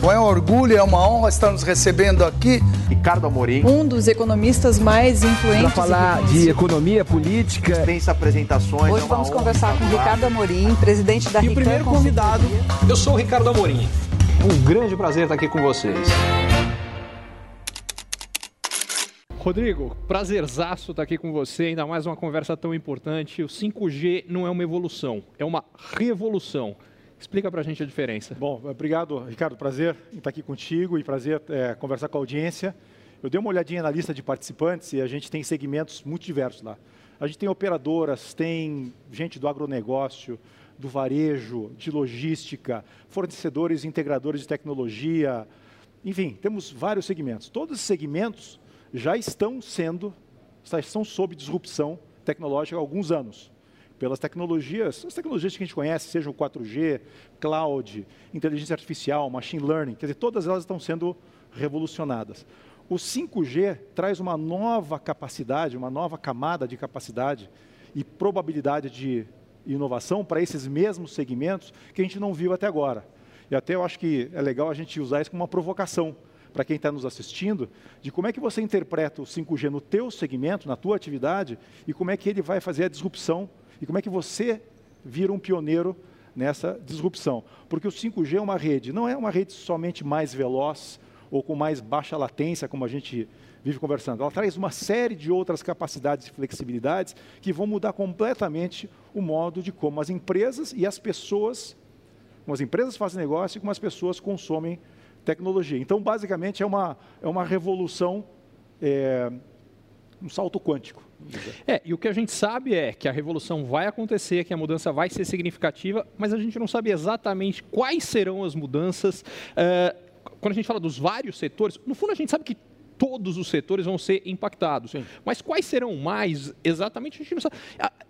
Bom, é um orgulho, é uma honra estar nos recebendo aqui. Ricardo Amorim. Um dos economistas mais influentes. Para falar de economia política. Dispensa apresentações. Hoje é vamos conversar com Ricardo Amorim, presidente da E o primeiro convidado, eu sou o Ricardo Amorim. Um grande prazer estar aqui com vocês. Rodrigo, prazerzaço estar aqui com você, ainda mais uma conversa tão importante. O 5G não é uma evolução, é uma revolução. Explica para a gente a diferença. Bom, obrigado, Ricardo. Prazer em estar aqui contigo e prazer é, conversar com a audiência. Eu dei uma olhadinha na lista de participantes e a gente tem segmentos muito diversos lá. A gente tem operadoras, tem gente do agronegócio, do varejo, de logística, fornecedores integradores de tecnologia. Enfim, temos vários segmentos. Todos esses segmentos já estão sendo, estão sob disrupção tecnológica há alguns anos pelas tecnologias, as tecnologias que a gente conhece, seja o 4G, cloud, inteligência artificial, machine learning, quer dizer, todas elas estão sendo revolucionadas. O 5G traz uma nova capacidade, uma nova camada de capacidade e probabilidade de inovação para esses mesmos segmentos que a gente não viu até agora. E até eu acho que é legal a gente usar isso como uma provocação para quem está nos assistindo, de como é que você interpreta o 5G no teu segmento, na tua atividade, e como é que ele vai fazer a disrupção e como é que você vira um pioneiro nessa disrupção. Porque o 5G é uma rede, não é uma rede somente mais veloz ou com mais baixa latência, como a gente vive conversando. Ela traz uma série de outras capacidades e flexibilidades que vão mudar completamente o modo de como as empresas e as pessoas, como as empresas fazem negócio e como as pessoas consomem tecnologia. Então, basicamente, é uma, é uma revolução, é, um salto quântico. É, e o que a gente sabe é que a revolução vai acontecer, que a mudança vai ser significativa, mas a gente não sabe exatamente quais serão as mudanças. Uh, quando a gente fala dos vários setores, no fundo a gente sabe que todos os setores vão ser impactados. Sim. Mas quais serão mais exatamente? A gente não sabe.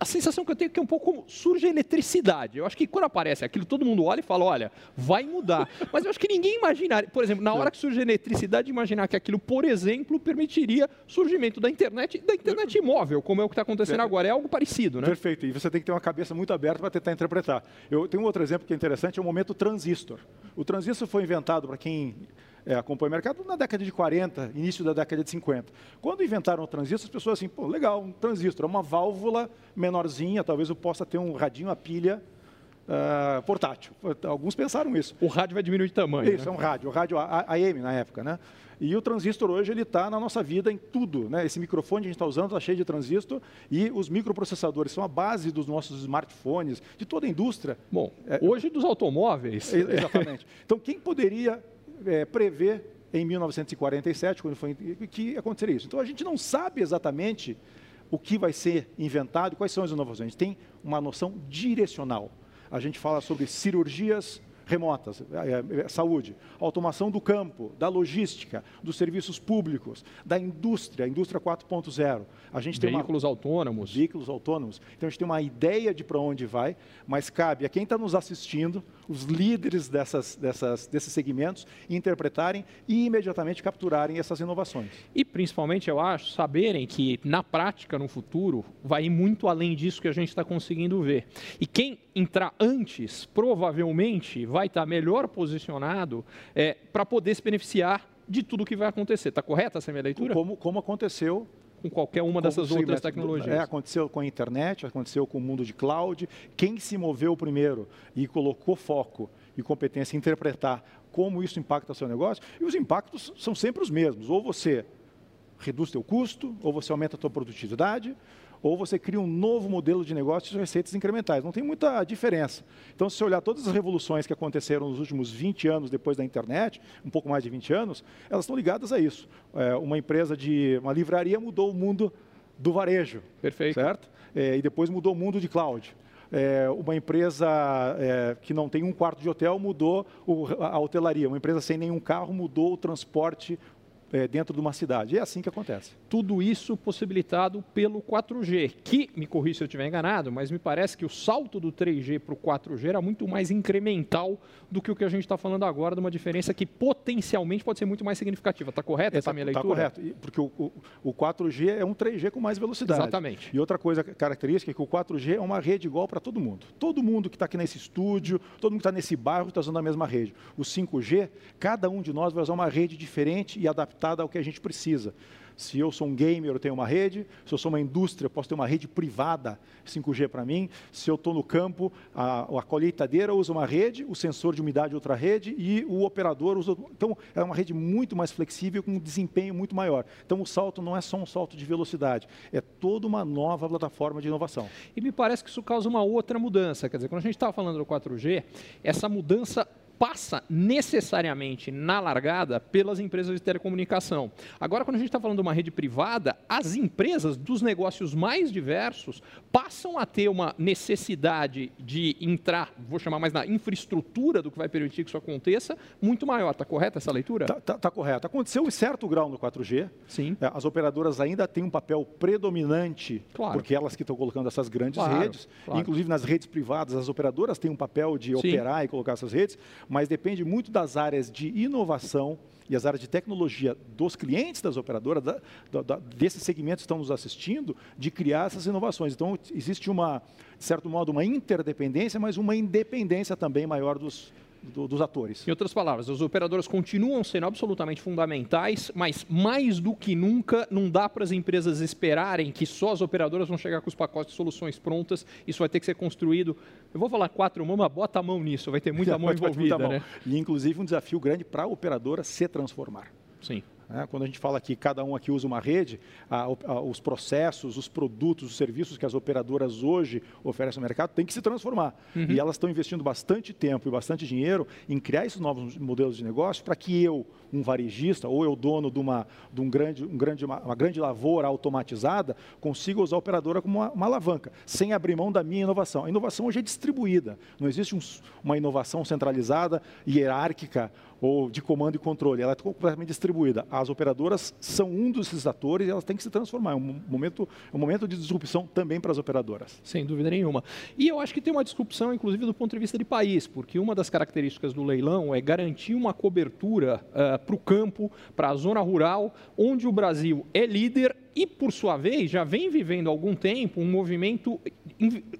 A, sensação que eu tenho é que é um pouco como surge a eletricidade. Eu acho que quando aparece aquilo, todo mundo olha e fala, olha, vai mudar. Mas eu acho que ninguém imaginaria, por exemplo, na hora que surge a eletricidade, imaginar que aquilo, por exemplo, permitiria surgimento da internet, da internet imóvel, como é o que está acontecendo agora. É algo parecido, né? Perfeito. E você tem que ter uma cabeça muito aberta para tentar interpretar. Eu tenho um outro exemplo que é interessante, é o momento transistor. O transistor foi inventado, para quem é, acompanha o mercado na década de 40, início da década de 50. Quando inventaram o transistor, as pessoas assim, pô, legal, um transistor, é uma válvula menorzinha, talvez eu possa ter um radinho a pilha uh, portátil. Alguns pensaram isso. O rádio vai diminuir de tamanho. Isso, né? é um rádio, o rádio AM na época, né? E o transistor hoje ele está na nossa vida em tudo, né? Esse microfone que a gente está usando está cheio de transistor e os microprocessadores são a base dos nossos smartphones, de toda a indústria. Bom, é, hoje dos automóveis. Exatamente. Então quem poderia é, prever em 1947, quando foi que aconteceria isso. Então a gente não sabe exatamente o que vai ser inventado, quais são as inovações. A gente tem uma noção direcional. A gente fala sobre cirurgias remotas, é, é, saúde, automação do campo, da logística, dos serviços públicos, da indústria, indústria 4.0. A gente tem veículos uma... autônomos. Veículos autônomos. Então a gente tem uma ideia de para onde vai, mas cabe a quem está nos assistindo, os líderes dessas, dessas, desses segmentos, interpretarem e imediatamente capturarem essas inovações. E principalmente, eu acho, saberem que na prática, no futuro, vai ir muito além disso que a gente está conseguindo ver. E quem entrar antes, provavelmente, vai estar melhor posicionado é, para poder se beneficiar de tudo que vai acontecer. Está correta essa minha leitura? Como, como aconteceu com qualquer uma dessas outras tecnologias. É, aconteceu com a internet, aconteceu com o mundo de cloud. Quem se moveu primeiro e colocou foco e competência em interpretar como isso impacta o seu negócio, e os impactos são sempre os mesmos. Ou você reduz seu custo, ou você aumenta a sua produtividade, ou você cria um novo modelo de negócio de receitas incrementais. Não tem muita diferença. Então, se você olhar todas as revoluções que aconteceram nos últimos 20 anos depois da internet, um pouco mais de 20 anos, elas estão ligadas a isso. É, uma empresa de uma livraria mudou o mundo do varejo. Perfeito. Certo? É, e depois mudou o mundo de cloud. É, uma empresa é, que não tem um quarto de hotel mudou o, a hotelaria. Uma empresa sem nenhum carro mudou o transporte é, dentro de uma cidade. É assim que acontece. Tudo isso possibilitado pelo 4G, que, me corrija se eu estiver enganado, mas me parece que o salto do 3G para o 4G era muito mais incremental do que o que a gente está falando agora, de uma diferença que potencialmente pode ser muito mais significativa. Está correta essa tá, minha tá leitura? Está correto, porque o, o, o 4G é um 3G com mais velocidade. Exatamente. E outra coisa característica é que o 4G é uma rede igual para todo mundo. Todo mundo que está aqui nesse estúdio, todo mundo que está nesse bairro está usando a mesma rede. O 5G, cada um de nós vai usar uma rede diferente e adaptada ao que a gente precisa. Se eu sou um gamer, eu tenho uma rede. Se eu sou uma indústria, eu posso ter uma rede privada 5G para mim. Se eu estou no campo, a, a colheitadeira usa uma rede, o sensor de umidade outra rede e o operador usa. Então, é uma rede muito mais flexível, com um desempenho muito maior. Então, o salto não é só um salto de velocidade, é toda uma nova plataforma de inovação. E me parece que isso causa uma outra mudança. Quer dizer, quando a gente estava falando do 4G, essa mudança passa necessariamente na largada pelas empresas de telecomunicação. Agora, quando a gente está falando de uma rede privada, as empresas dos negócios mais diversos passam a ter uma necessidade de entrar, vou chamar mais na infraestrutura do que vai permitir que isso aconteça, muito maior. Está correta essa leitura? Está tá, tá correto. Aconteceu em certo grau no 4G. Sim. É, as operadoras ainda têm um papel predominante, claro. porque elas que estão colocando essas grandes claro, redes. Claro. Inclusive nas redes privadas, as operadoras têm um papel de Sim. operar e colocar essas redes, mas depende muito das áreas de inovação e as áreas de tecnologia dos clientes das operadoras, da, da, desses segmentos que estão nos assistindo, de criar essas inovações. Então, existe uma, de certo modo, uma interdependência, mas uma independência também maior dos, do, dos atores. Em outras palavras, as operadoras continuam sendo absolutamente fundamentais, mas mais do que nunca não dá para as empresas esperarem que só as operadoras vão chegar com os pacotes de soluções prontas. Isso vai ter que ser construído. Eu vou falar quatro mãos, mas bota a mão nisso, vai ter muita mão envolvida. Muita mão. Né? E inclusive um desafio grande para a operadora se transformar. Sim. Né? Quando a gente fala que cada um aqui usa uma rede, a, a, os processos, os produtos, os serviços que as operadoras hoje oferecem no mercado têm que se transformar. Uhum. E elas estão investindo bastante tempo e bastante dinheiro em criar esses novos modelos de negócio para que eu, um varejista, ou eu dono de uma, de um grande, um grande, uma, uma grande lavoura automatizada, consiga usar a operadora como uma, uma, alavanca, sem abrir mão da minha inovação. A inovação hoje é distribuída, não existe um, uma inovação centralizada, hierárquica, ou de comando e controle, ela é completamente distribuída. As operadoras são um desses atores e elas têm que se transformar. É um momento, é um momento de disrupção também para as operadoras. Sem dúvida nenhuma. E eu acho que tem uma disrupção, inclusive, do ponto de vista de país, porque uma das características do leilão é garantir uma cobertura uh, para o campo, para a zona rural, onde o Brasil é líder e, por sua vez, já vem vivendo há algum tempo um movimento,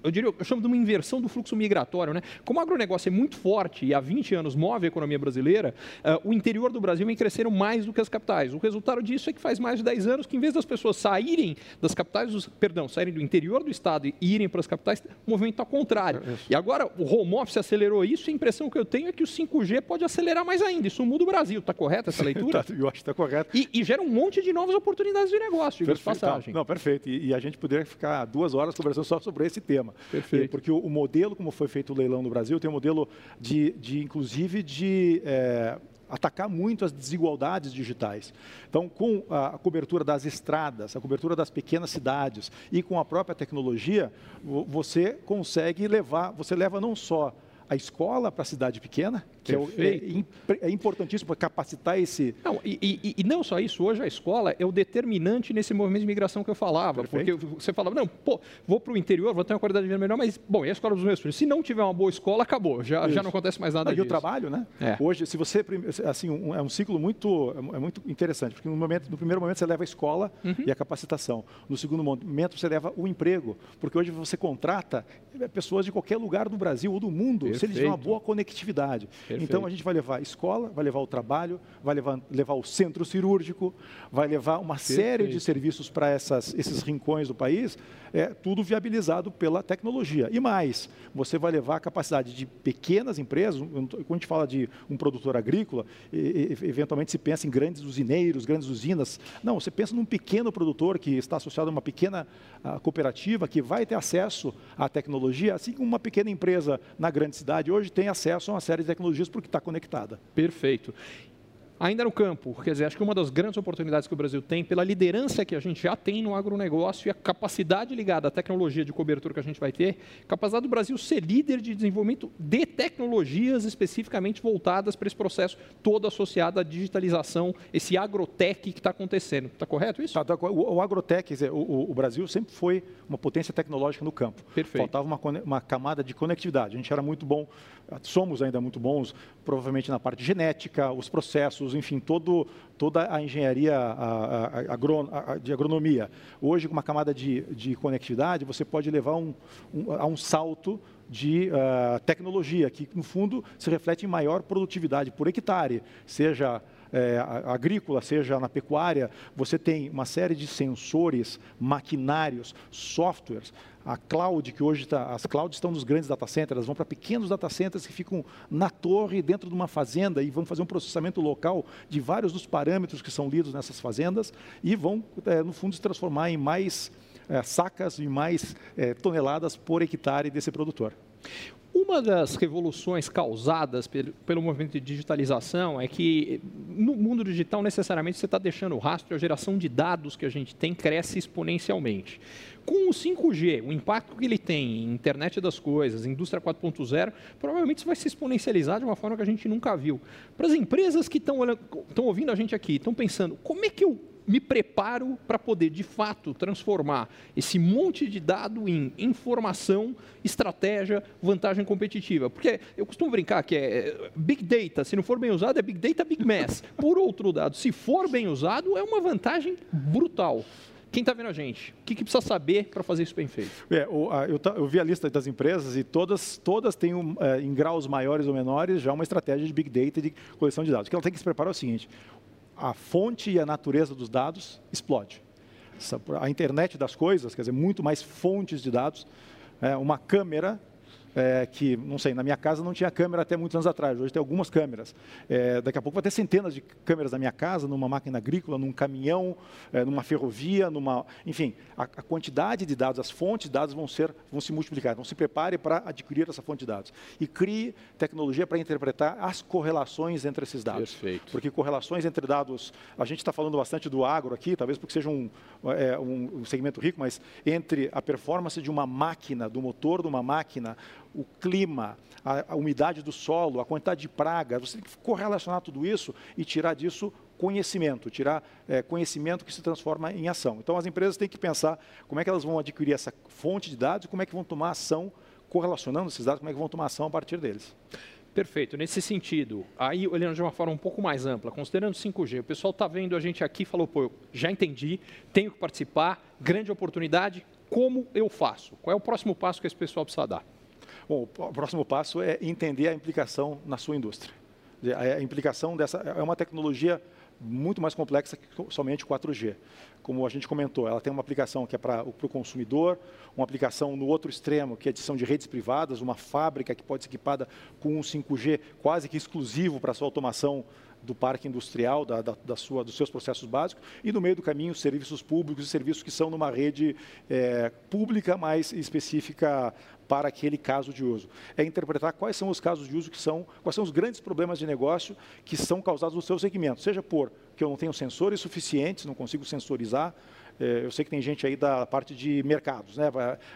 eu diria, eu chamo de uma inversão do fluxo migratório. Né? Como o agronegócio é muito forte e há 20 anos move a economia brasileira, uh, o interior do Brasil vem crescendo mais do que as capitais. O resultado disso é que faz mais de 10 anos que, em vez das pessoas saírem das capitais, dos, perdão, saírem do interior do estado e irem para as capitais, o movimento está contrário. É e agora o home office acelerou isso e a impressão que eu tenho é que o 5G pode acelerar mais ainda. Isso muda o Brasil. Está correta essa leitura? Tá, eu acho que está correto. E, e gera um monte de novas oportunidades de negócio diga passagem. Não, perfeito. E, e, a gente poderia ficar duas horas conversando só sobre esse tema. Perfeito. porque o, o, modelo, como foi feito o leilão no Brasil, tem um modelo de, de inclusive, de é, atacar muito as desigualdades digitais. Então, com a cobertura das estradas, a cobertura das pequenas cidades e com a própria tecnologia, você consegue levar, você leva não só a escola para a cidade pequena, que é, é, é, importantíssimo para capacitar esse. Não, e, e, e, não só isso, hoje a escola é o determinante nesse movimento de migração que eu falava. Perfeito. Porque você falava, não, pô, vou para o interior, vou ter uma qualidade de vida melhor, mas, bom, e a escola dos meus filhos? Se não tiver uma boa escola, acabou, já, já não acontece mais nada disso. E o trabalho, né? É. Hoje, se você. Assim, um, é um ciclo muito, é muito interessante, porque no, momento, no primeiro momento você leva a escola uhum. e a capacitação. No segundo momento você leva o emprego, porque hoje você contrata pessoas de qualquer lugar do Brasil ou do mundo, Perfeito. se eles tiverem uma boa conectividade. Perfeito. Então a gente vai levar a escola, vai levar o trabalho, vai levar, levar o centro cirúrgico, vai levar uma Perfeito. série de serviços para esses rincões do país, é tudo viabilizado pela tecnologia. E mais, você vai levar a capacidade de pequenas empresas, quando a gente fala de um produtor agrícola, eventualmente se pensa em grandes usineiros, grandes usinas. Não, você pensa num pequeno produtor que está associado a uma pequena cooperativa que vai ter acesso à tecnologia, assim como uma pequena empresa na grande cidade hoje tem acesso a uma série de tecnologias porque está conectada. Perfeito. Ainda no campo, quer dizer, acho que uma das grandes oportunidades que o Brasil tem, pela liderança que a gente já tem no agronegócio e a capacidade ligada à tecnologia de cobertura que a gente vai ter, capacidade do Brasil ser líder de desenvolvimento de tecnologias especificamente voltadas para esse processo todo associado à digitalização, esse agrotech que está acontecendo. Está correto isso? Tá, tá, o, o agrotech, dizer, o, o, Brasil sempre foi uma potência tecnológica no campo. Perfeito. Faltava uma, uma camada de conectividade. A gente era muito bom, somos ainda muito bons, provavelmente na parte genética, os processos, enfim, todo, toda a engenharia a, a, a, de agronomia. Hoje, com uma camada de, de conectividade, você pode levar um, um, a um salto de uh, tecnologia, que no fundo se reflete em maior produtividade por hectare, seja é, agrícola, seja na pecuária, você tem uma série de sensores, maquinários, softwares. A cloud, que hoje está, as clouds estão nos grandes data centers, elas vão para pequenos data centers que ficam na torre, dentro de uma fazenda, e vão fazer um processamento local de vários dos parâmetros que são lidos nessas fazendas, e vão, é, no fundo, se transformar em mais é, sacas e mais é, toneladas por hectare desse produtor. Uma das revoluções causadas pelo, movimento de digitalização é que no mundo digital necessariamente você está deixando o rastro, a geração de dados que a gente tem cresce exponencialmente. Com o 5G, o impacto que ele tem em internet das coisas, indústria 4.0, provavelmente isso vai se exponencializar de uma forma que a gente nunca viu. Para as empresas que estão ouvindo a gente aqui, estão pensando, como é que eu me preparo para poder, de fato, transformar esse monte de dado em informação, estratégia, vantagem competitiva. Porque eu costumo brincar que é Big Data, se não for bem usado, é Big Data Big Mass. Por outro lado, se for bem usado, é uma vantagem brutal. Quem está vendo a gente? O que, que precisa saber para fazer isso bem feito? É, eu, vi a lista das empresas e todas, todas têm, é, em graus maiores ou menores, já uma estratégia de Big Data e de coleção de dados. O que ela tem que se preparar é o seguinte, a fonte e a natureza dos dados explode. A internet das coisas, quer dizer, muito mais fontes de dados. É, uma câmera é, que, não sei, na minha casa não tinha câmera até muitos anos atrás, hoje tem algumas câmeras. É, daqui a pouco vai ter centenas de câmeras na minha casa, numa máquina agrícola, num caminhão, é, numa ferrovia, numa. Enfim, a, a, quantidade de dados, as fontes de dados vão, ser, vão se multiplicar. Então se prepare para adquirir essa fonte de dados. E crie tecnologia para interpretar as correlações entre esses dados. Perfeito. Porque correlações entre dados, a gente está falando bastante do agro aqui, talvez porque seja um, é, um segmento rico, mas entre a performance de uma máquina, do motor de uma máquina, o clima, a, a, umidade do solo, a quantidade de praga. Você tem que correlacionar tudo isso e tirar disso conhecimento, tirar é, conhecimento que se transforma em ação. Então, as empresas têm que pensar como é que elas vão adquirir essa fonte de dados e como é que vão tomar ação correlacionando esses dados, como é que vão tomar ação a partir deles. Perfeito. Nesse sentido, aí olhando de uma forma um pouco mais ampla, considerando 5G, o pessoal está vendo a gente aqui e falou, pô, já entendi, tenho que participar, grande oportunidade, como eu faço? Qual é o próximo passo que esse pessoal precisa dar? Bom, o próximo passo é entender a implicação na sua indústria. A implicação dessa é uma tecnologia muito mais complexa que somente 4G. Como a gente comentou, ela tem uma aplicação que é para o consumidor, uma aplicação no outro extremo, que é edição de redes privadas, uma fábrica que pode ser equipada com um 5G quase que exclusivo para sua automação do parque industrial, da, da, da, sua, dos seus processos básicos, e no meio do caminho, serviços públicos e serviços que são numa rede é, pública mais específica para aquele caso de uso. É interpretar quais são os casos de uso que são, quais são os grandes problemas de negócio que são causados no seu segmento, seja por que eu não tenho sensores suficientes, não consigo sensorizar, é, eu sei que tem gente aí da parte de mercados, né,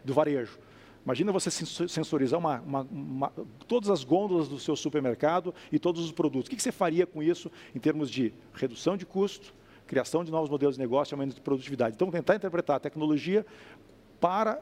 do varejo. Imagina você sensorizar uma, uma, uma, todas as gôndolas do seu supermercado e todos os produtos. O que você faria com isso em termos de redução de custo, criação de novos modelos de negócio e aumento de produtividade? Então, tentar interpretar a tecnologia para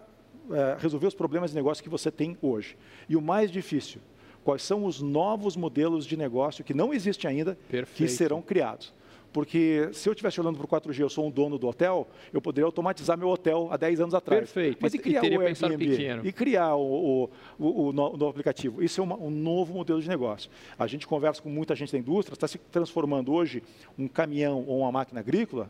é, resolver os problemas de negócio que você tem hoje. E o mais difícil, quais são os novos modelos de negócio que não existem ainda, Perfeito. que serão criados. Porque se eu estivesse olhando para o 4G, eu sou um dono do hotel, eu poderia automatizar meu hotel há 10 anos atrás. Perfeito. Mas e criar e o Airbnb? Pequeno. E criar o, o, o, o novo aplicativo? Isso é uma, um novo modelo de negócio. A gente conversa com muita gente da indústria, está se transformando hoje um caminhão ou uma máquina agrícola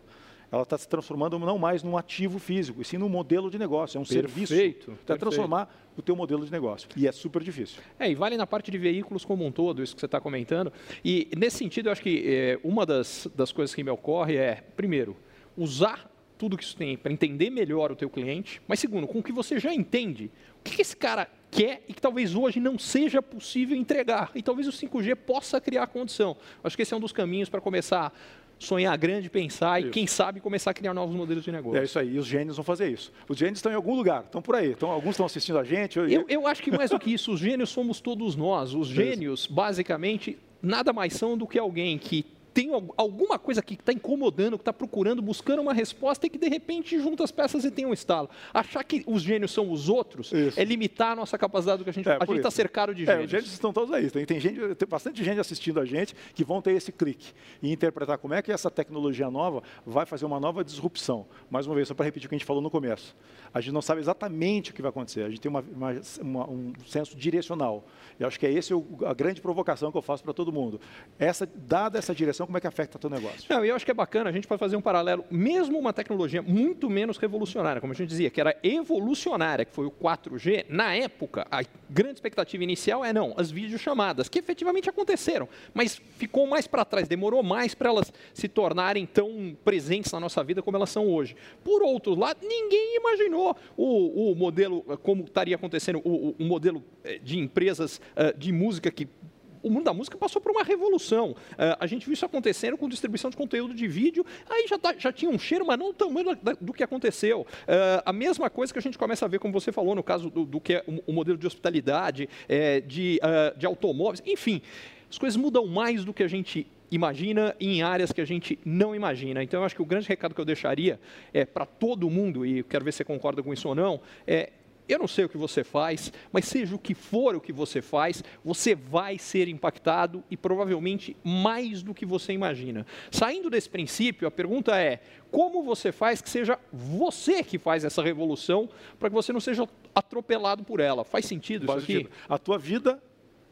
ela está se transformando não mais num ativo físico, e sim num modelo de negócio, é um perfeito, serviço. Para transformar o teu modelo de negócio. E é super difícil. É, e vale na parte de veículos como um todo, isso que você está comentando. E nesse sentido, eu acho que é, uma das, das coisas que me ocorre é, primeiro, usar tudo que isso tem para entender melhor o teu cliente, mas segundo, com o que você já entende, o que, que esse cara quer e que talvez hoje não seja possível entregar. E talvez o 5G possa criar condição. Acho que esse é um dos caminhos para começar sonhar grande, pensar isso. e, quem sabe, começar a criar novos modelos de negócio. É isso aí, e os gênios vão fazer isso. Os gênios estão em algum lugar, estão por aí, estão, alguns estão assistindo a gente. Eu, eu, eu acho que mais do que isso, os gênios somos todos nós. Os gênios, basicamente, nada mais são do que alguém que tem alguma coisa que está incomodando, que está procurando, buscando uma resposta e que de repente junta as peças e tem um estalo. Achar que os gênios são os outros isso. é limitar a nossa capacidade do que a gente. É, a gente está cercado de gênios. É, os gênios estão todos aí. Tem, tem, gente, tem bastante gente assistindo a gente que vão ter esse clique e interpretar como é que essa tecnologia nova vai fazer uma nova disrupção. Mais uma vez, só para repetir o que a gente falou no começo. A gente não sabe exatamente o que vai acontecer. A gente tem uma, uma, uma, um senso direcional. Eu acho que é essa a grande provocação que eu faço para todo mundo. Essa, dada essa direção, como é que afeta o teu negócio? Não, eu acho que é bacana, a gente pode fazer um paralelo, mesmo uma tecnologia muito menos revolucionária, como a gente dizia, que era evolucionária, que foi o 4G, na época, a grande expectativa inicial é não, as videochamadas, que efetivamente aconteceram, mas ficou mais para trás, demorou mais para elas se tornarem tão presentes na nossa vida como elas são hoje. Por outro lado, ninguém imaginou o, o modelo, como estaria acontecendo, o, o modelo eh, de empresas uh, de música que o mundo da música passou por uma revolução. Uh, a gente viu isso acontecendo com distribuição de conteúdo de vídeo, aí já, tá, já tinha um cheiro, mas não o tamanho do, que aconteceu. Uh, a mesma coisa que a gente começa a ver, como você falou, no caso do, do que é o, modelo de hospitalidade, é, de, de automóveis, enfim. As coisas mudam mais do que a gente imagina em áreas que a gente não imagina. Então, eu acho que o grande recado que eu deixaria é para todo mundo, e quero ver se você concorda com isso ou não, é eu não sei o que você faz, mas seja o que for o que você faz, você vai ser impactado e provavelmente mais do que você imagina. Saindo desse princípio, a pergunta é: como você faz que seja você que faz essa revolução para que você não seja atropelado por ela? Faz sentido faz isso aqui? Sentido. A tua vida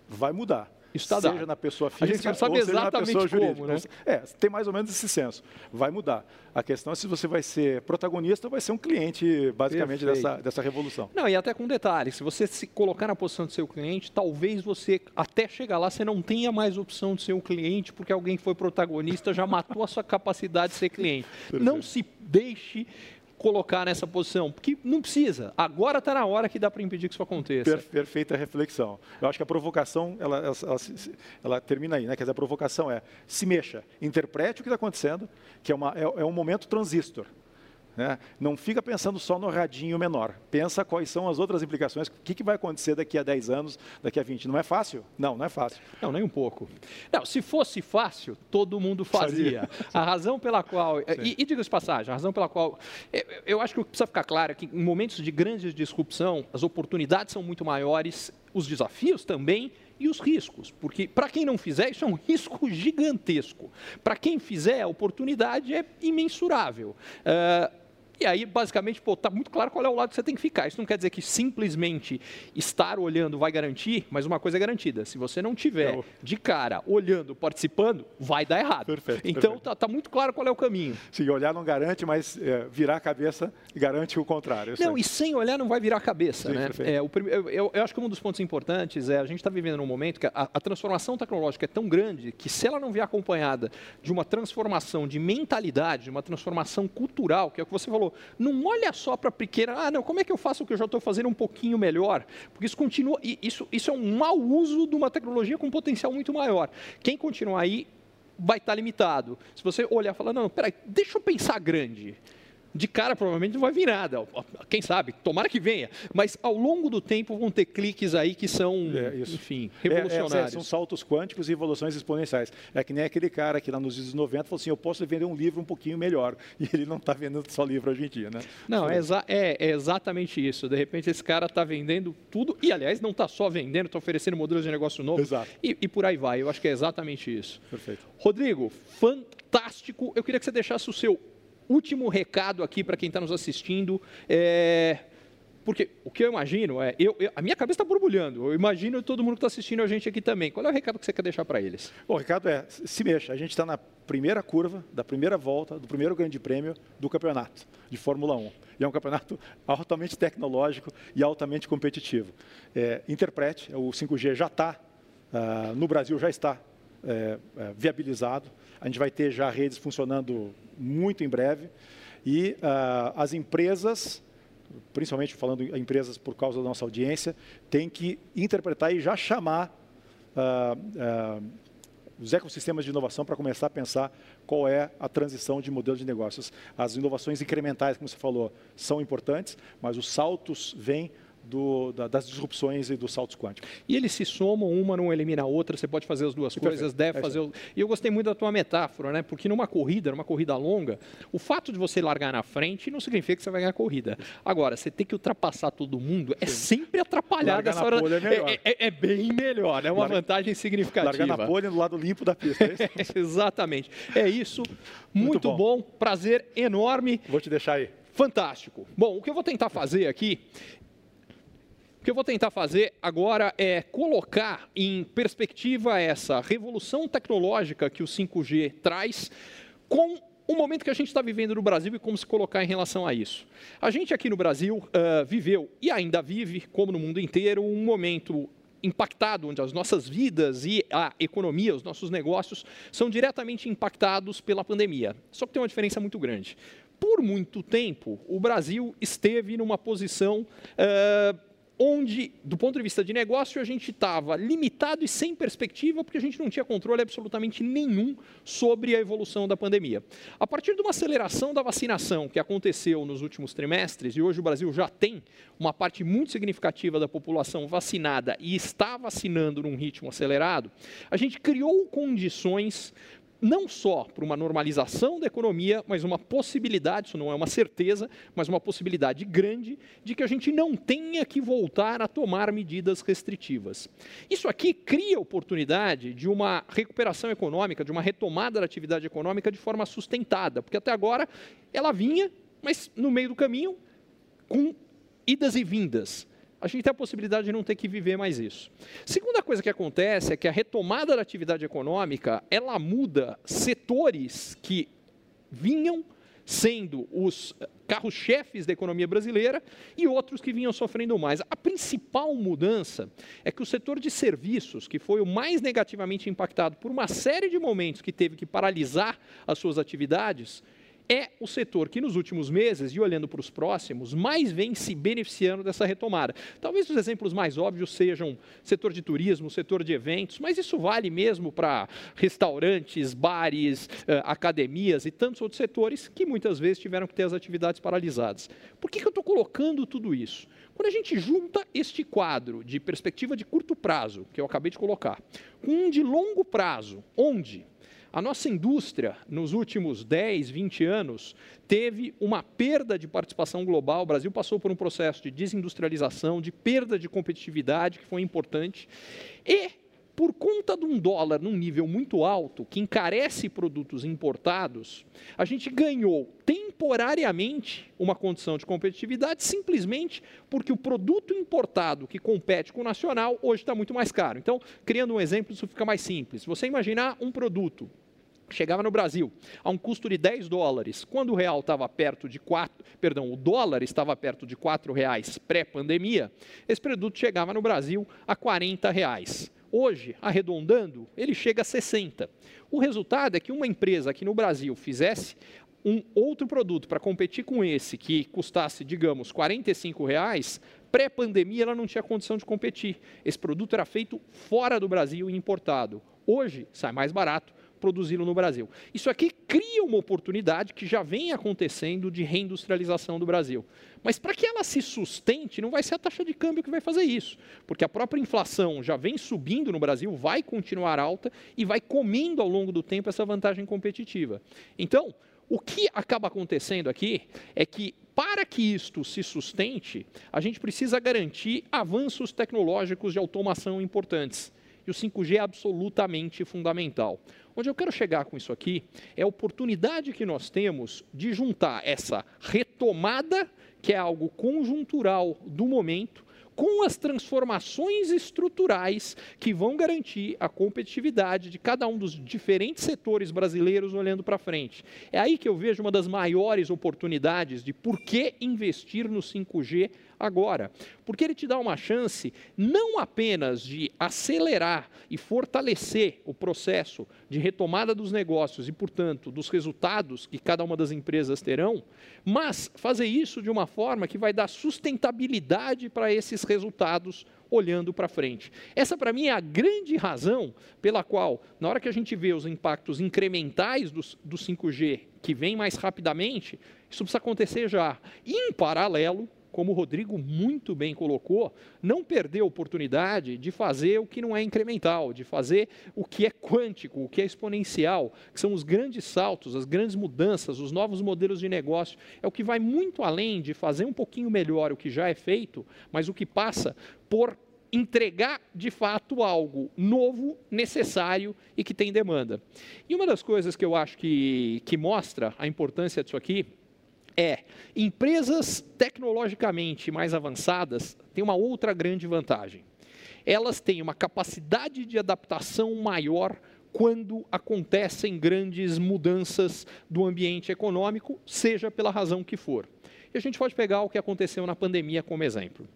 vai mudar. Está seja dado. na pessoa física a gente não sabe exatamente na pessoa como, jurídica. né? É, tem mais ou menos esse senso. Vai mudar. A questão é se você vai ser protagonista ou vai ser um cliente, basicamente, dessa, dessa revolução. Não, e até com detalhe, se você se colocar na posição de ser o cliente, talvez você, até chegar lá, você não tenha mais opção de ser um cliente, porque alguém que foi protagonista já matou a sua capacidade de ser cliente. Perfeito. Não se deixe colocar nessa posição, porque não precisa. Agora está na hora que dá para impedir que isso aconteça. Per, perfeita reflexão. Eu acho que a provocação, ela, ela, ela, ela, termina aí, né? Quer dizer, a provocação é se mexa, interprete o que está acontecendo, que é, uma, é, é um momento transistor. Né? Não fica pensando só no radinho menor. Pensa quais são as outras implicações, o que, que, vai acontecer daqui a 10 anos, daqui a 20. Não é fácil? Não, não é fácil. Não, nem um pouco. Não, se fosse fácil, todo mundo fazia. A razão pela qual. E, e diga-se passagem, a razão pela qual. Eu, eu acho que precisa ficar claro é que em momentos de grande disrupção, as oportunidades são muito maiores, os desafios também e os riscos, porque para quem não fizer, isso é um risco gigantesco. Para quem fizer, a oportunidade é imensurável. Uh, e aí, basicamente, está muito claro qual é o lado que você tem que ficar. Isso não quer dizer que simplesmente estar olhando vai garantir, mas uma coisa é garantida: se você não tiver de cara olhando, participando, vai dar errado. Perfeito. Então, está tá muito claro qual é o caminho. Sim, olhar não garante, mas é, virar a cabeça garante o contrário. Não, e sem olhar não vai virar a cabeça. Sim, né? É, o, eu, eu, eu, acho que um dos pontos importantes é a gente está vivendo num momento que a, a transformação tecnológica é tão grande que, se ela não vier acompanhada de uma transformação de mentalidade, de uma transformação cultural, que é o que você falou, não olha só para a pequena, ah, não, como é que eu faço o que eu já estou fazendo um pouquinho melhor? Porque isso continua, isso, isso é um mau uso de uma tecnologia com potencial muito maior. Quem continuar aí vai estar tá limitado. Se você olhar e falar, não, peraí, deixa eu pensar grande de cara provavelmente não vai vir nada. Quem sabe, tomara que venha. Mas ao longo do tempo vão ter cliques aí que são, é, enfim, revolucionários. É, é, são saltos quânticos e evoluções exponenciais. É que nem aquele cara que lá nos anos 90 falou assim, eu posso vender um livro um pouquinho melhor. E ele não está vendendo só livro hoje em dia, né? Não, é, exa é, é exatamente isso. De repente esse cara está vendendo tudo, e aliás, não está só vendendo, está oferecendo modelos de negócio novo. Exato. E, e por aí vai. Eu acho que é exatamente isso. Perfeito. Rodrigo, fantástico. Eu queria que você deixasse o seu último recado aqui para quem está nos assistindo. É, porque o que eu imagino é, eu, eu a minha cabeça está borbulhando, eu imagino todo mundo que está assistindo a gente aqui também. Qual é o recado que você quer deixar para eles? Bom, o recado é, se mexa, a gente está na primeira curva, da primeira volta, do primeiro grande prêmio do campeonato de Fórmula 1. E é um campeonato altamente tecnológico e altamente competitivo. É, interprete, o 5G já está, uh, no Brasil já está é, é, viabilizado, a gente vai ter já redes funcionando muito em breve e uh, as empresas principalmente falando em empresas por causa da nossa audiência, tem que interpretar e já chamar uh, uh, os ecossistemas de inovação para começar a pensar qual é a transição de modelo de negócios. As inovações incrementais, como você falou, são importantes, mas os saltos vêm do, da, das disrupções e dos saltos quânticos. E eles se somam, uma não elimina a outra, você pode fazer as duas coisas, deve é fazer. O... E eu gostei muito da tua metáfora, né? Porque numa corrida, numa corrida longa, o fato de você largar na frente não significa que você vai ganhar a corrida. Agora, você ter que ultrapassar todo mundo é sempre atrapalhado essa hora. É, é, é, é, bem melhor, é uma Larga... vantagem significativa. Largar na pole do lado limpo da pista, é isso? Exatamente. É isso. Muito, muito bom. bom, prazer enorme. Vou te deixar aí. Fantástico. Bom, o que eu vou tentar fazer aqui o que eu vou tentar fazer agora é colocar em perspectiva essa revolução tecnológica que o 5G traz com o momento que a gente está vivendo no Brasil e como se colocar em relação a isso. A gente aqui no Brasil uh, viveu e ainda vive, como no mundo inteiro, um momento impactado, onde as nossas vidas e a economia, os nossos negócios, são diretamente impactados pela pandemia. Só que tem uma diferença muito grande. Por muito tempo, o Brasil esteve numa posição. Uh, onde, do ponto de vista de negócio, a gente estava limitado e sem perspectiva, porque a gente não tinha controle absolutamente nenhum sobre a evolução da pandemia. A partir de uma aceleração da vacinação que aconteceu nos últimos trimestres, e hoje o Brasil já tem uma parte muito significativa da população vacinada e está vacinando num ritmo acelerado, a gente criou condições não só para uma normalização da economia, mas uma possibilidade, isso não é uma certeza, mas uma possibilidade grande de que a gente não tenha que voltar a tomar medidas restritivas. Isso aqui cria oportunidade de uma recuperação econômica, de uma retomada da atividade econômica de forma sustentada, porque até agora ela vinha, mas no meio do caminho, com idas e vindas a gente tem a possibilidade de não ter que viver mais isso. Segunda coisa que acontece é que a retomada da atividade econômica, ela muda setores que vinham sendo os carros-chefes da economia brasileira e outros que vinham sofrendo mais. A principal mudança é que o setor de serviços, que foi o mais negativamente impactado por uma série de momentos que teve que paralisar as suas atividades, é o setor que nos últimos meses, e olhando para os próximos, mais vem se beneficiando dessa retomada. Talvez os exemplos mais óbvios sejam setor de turismo, setor de eventos, mas isso vale mesmo para restaurantes, bares, eh, academias e tantos outros setores que muitas vezes tiveram que ter as atividades paralisadas. Por que, que eu estou colocando tudo isso? Quando a gente junta este quadro de perspectiva de curto prazo, que eu acabei de colocar, com um de longo prazo, onde a nossa indústria, nos últimos 10, 20 anos, teve uma perda de participação global. O Brasil passou por um processo de desindustrialização, de perda de competitividade, que foi importante. E, por conta de um dólar num nível muito alto, que encarece produtos importados, a gente ganhou temporariamente uma condição de competitividade, simplesmente porque o produto importado que compete com o nacional hoje está muito mais caro. Então, criando um exemplo, isso fica mais simples. Você imaginar um produto chegava no Brasil a um custo de 10 dólares, quando o real estava perto de 4, perdão, o dólar estava perto de 4 reais pré-pandemia, esse produto chegava no Brasil a 40 reais. Hoje, arredondando, ele chega a 60. O resultado é que uma empresa aqui no Brasil fizesse um outro produto para competir com esse que custasse, digamos, 45 reais, pré-pandemia ela não tinha condição de competir. Esse produto era feito fora do Brasil e importado. Hoje sai mais barato, produzi-lo no Brasil. Isso aqui cria uma oportunidade que já vem acontecendo de reindustrialização do Brasil. Mas para que ela se sustente, não vai ser a taxa de câmbio que vai fazer isso, porque a própria inflação já vem subindo no Brasil, vai continuar alta e vai comendo ao longo do tempo essa vantagem competitiva. Então, o que acaba acontecendo aqui é que para que isto se sustente, a gente precisa garantir avanços tecnológicos de automação importantes. E o 5G é absolutamente fundamental. Onde eu quero chegar com isso aqui é a oportunidade que nós temos de juntar essa retomada, que é algo conjuntural do momento, com as transformações estruturais que vão garantir a competitividade de cada um dos diferentes setores brasileiros olhando para frente. É aí que eu vejo uma das maiores oportunidades de por que investir no 5G agora, porque ele te dá uma chance não apenas de acelerar e fortalecer o processo de retomada dos negócios e, portanto, dos resultados que cada uma das empresas terão, mas fazer isso de uma forma que vai dar sustentabilidade para esses resultados olhando para frente. Essa, para mim, é a grande razão pela qual, na hora que a gente vê os impactos incrementais do, do 5G que vem mais rapidamente, isso precisa acontecer já. E, em paralelo, como o Rodrigo muito bem colocou, não perder a oportunidade de fazer o que não é incremental, de fazer o que é quântico, o que é exponencial, que são os grandes saltos, as grandes mudanças, os novos modelos de negócio. É o que vai muito além de fazer um pouquinho melhor o que já é feito, mas o que passa por entregar de fato algo novo, necessário e que tem demanda. E uma das coisas que eu acho que, que mostra a importância disso aqui é empresas tecnologicamente mais avançadas têm uma outra grande vantagem. Elas têm uma capacidade de adaptação maior quando acontecem grandes mudanças do ambiente econômico, seja pela razão que for. E a gente pode pegar o que aconteceu na pandemia como exemplo.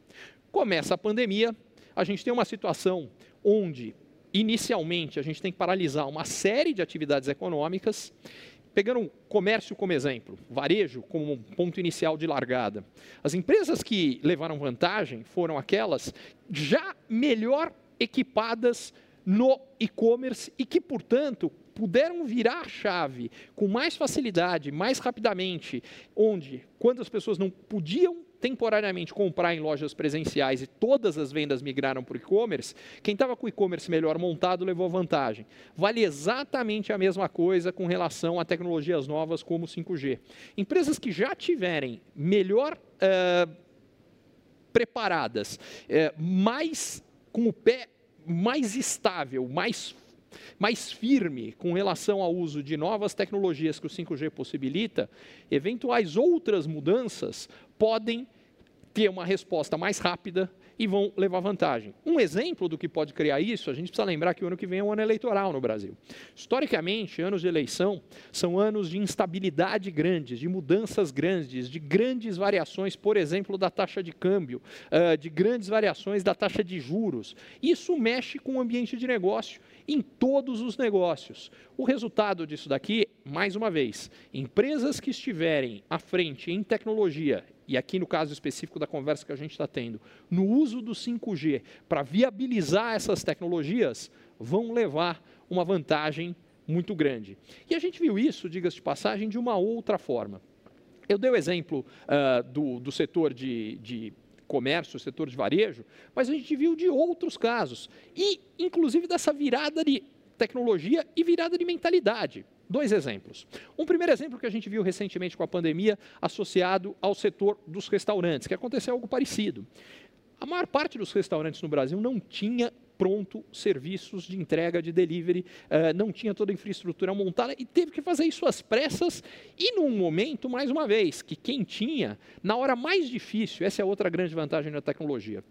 Começa a pandemia, a gente tem uma situação onde, inicialmente, a gente tem que paralisar uma série de atividades econômicas Pegando comércio como exemplo, varejo como ponto inicial de largada. As empresas que levaram vantagem foram aquelas já melhor equipadas no e-commerce e que, portanto, puderam virar a chave com mais facilidade, mais rapidamente, onde, quando as pessoas não podiam temporariamente comprar em lojas presenciais e todas as vendas migraram para o e-commerce, quem estava com o e-commerce melhor montado levou vantagem. Vale exatamente a mesma coisa com relação a tecnologias novas como o 5G. Empresas que já tiverem melhor uh, preparadas, uh, mais com o pé mais estável, mais mais firme com relação ao uso de novas tecnologias que o 5G possibilita, eventuais outras mudanças podem ter uma resposta mais rápida e vão levar vantagem. Um exemplo do que pode criar isso, a gente precisa lembrar que o ano que vem é um ano eleitoral no Brasil. Historicamente, anos de eleição são anos de instabilidade grandes, de mudanças grandes, de grandes variações, por exemplo, da taxa de câmbio, uh, de grandes variações da taxa de juros. Isso mexe com o ambiente de negócio em todos os negócios. O resultado disso daqui, mais uma vez, empresas que estiverem à frente em tecnologia e aqui no caso específico da conversa que a gente está tendo, no uso do 5G para viabilizar essas tecnologias, vão levar uma vantagem muito grande. E a gente viu isso, diga-se de passagem, de uma outra forma. Eu dei o exemplo uh, do, do setor de, de comércio, setor de varejo, mas a gente viu de outros casos. E, inclusive, dessa virada de tecnologia e virada de mentalidade. Dois exemplos. Um primeiro exemplo que a gente viu recentemente com a pandemia, associado ao setor dos restaurantes, que aconteceu algo parecido. A maior parte dos restaurantes no Brasil não tinha pronto serviços de entrega de delivery, uh, não tinha toda a infraestrutura montada e teve que fazer isso às pressas e num momento, mais uma vez, que quem tinha, na hora mais difícil, essa é outra grande vantagem da tecnologia.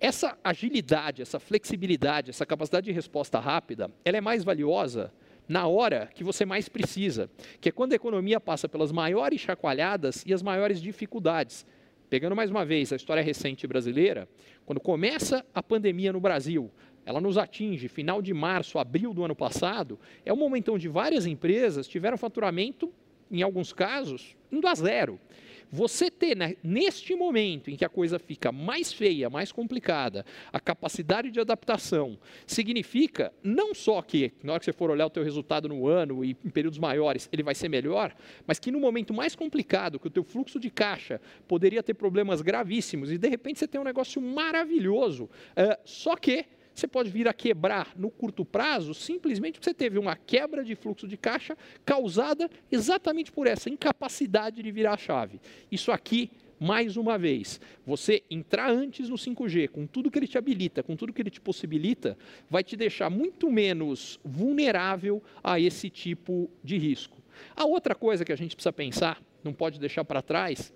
Essa agilidade, essa flexibilidade, essa capacidade de resposta rápida, ela é mais valiosa na hora que você mais precisa, que é quando a economia passa pelas maiores chacoalhadas e as maiores dificuldades. Pegando mais uma vez a história recente brasileira, quando começa a pandemia no Brasil, ela nos atinge final de março, abril do ano passado, é um momento onde várias empresas tiveram faturamento, em alguns casos, indo a zero. Você ter, né, neste momento em que a coisa fica mais feia, mais complicada, a capacidade de adaptação, significa não só que, na hora que você for olhar o teu resultado no ano e em períodos maiores, ele vai ser melhor, mas que no momento mais complicado, que o teu fluxo de caixa poderia ter problemas gravíssimos e de repente você tem um negócio maravilhoso, uh, só que você pode vir a quebrar no curto prazo simplesmente porque você teve uma quebra de fluxo de caixa causada exatamente por essa incapacidade de virar a chave. Isso aqui mais uma vez, você entrar antes no 5G, com tudo que ele te habilita, com tudo que ele te possibilita, vai te deixar muito menos vulnerável a esse tipo de risco. A outra coisa que a gente precisa pensar, não pode deixar para trás,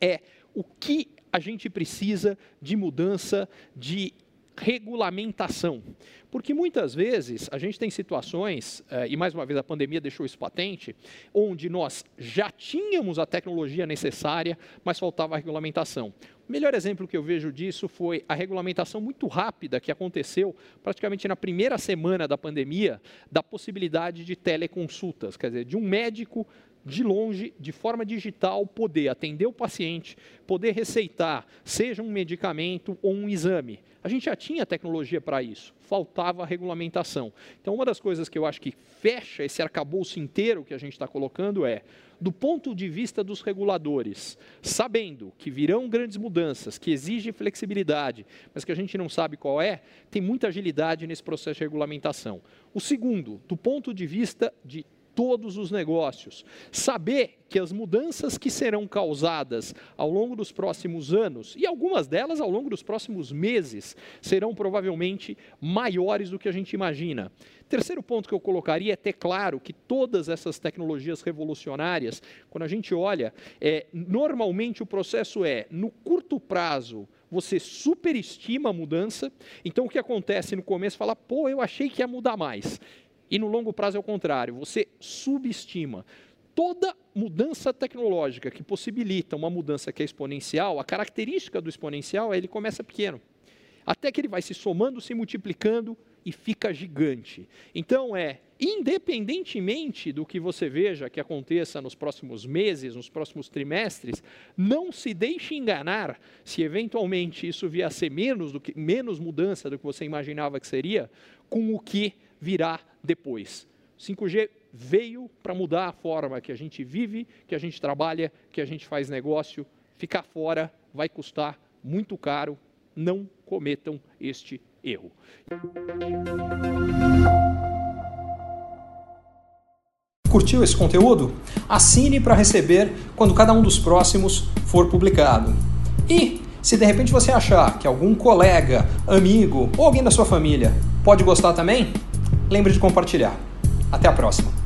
é o que a gente precisa de mudança de regulamentação. Porque muitas vezes a gente tem situações, eh, e mais uma vez a pandemia deixou isso patente, onde nós já tínhamos a tecnologia necessária, mas faltava a regulamentação. O melhor exemplo que eu vejo disso foi a regulamentação muito rápida que aconteceu praticamente na primeira semana da pandemia, da possibilidade de teleconsultas, quer dizer, de um médico de longe, de forma digital, poder atender o paciente, poder receitar, seja um medicamento ou um exame. A gente já tinha tecnologia para isso, faltava regulamentação. Então, uma das coisas que eu acho que fecha esse arcabouço inteiro que a gente está colocando é, do ponto de vista dos reguladores, sabendo que virão grandes mudanças, que exigem flexibilidade, mas que a gente não sabe qual é, tem muita agilidade nesse processo de regulamentação. O segundo, do ponto de vista de todos os negócios. Saber que as mudanças que serão causadas ao longo dos próximos anos, e algumas delas ao longo dos próximos meses, serão provavelmente maiores do que a gente imagina. Terceiro ponto que eu colocaria é ter claro que todas essas tecnologias revolucionárias, quando a gente olha, é, normalmente o processo é, no curto prazo, você superestima a mudança, então o que acontece no começo, fala, pô, eu achei que ia mudar mais. E no longo prazo é o contrário, você subestima. Toda mudança tecnológica que possibilita uma mudança que é exponencial, a característica do exponencial é ele começa pequeno. Até que ele vai se somando, se multiplicando e fica gigante. Então é, independentemente do que você veja que aconteça nos próximos meses, nos próximos trimestres, não se deixe enganar se eventualmente isso vier a ser menos do que menos mudança do que você imaginava que seria, com o que virá depois. 5G veio para mudar a forma que a gente vive, que a gente trabalha, que a gente faz negócio. Ficar fora vai custar muito caro. Não cometam este erro. Curtiu esse conteúdo? Assine para receber quando cada um dos próximos for publicado. E se de repente você achar que algum colega, amigo ou alguém da sua família pode gostar também, lembre de compartilhar. Até a próxima!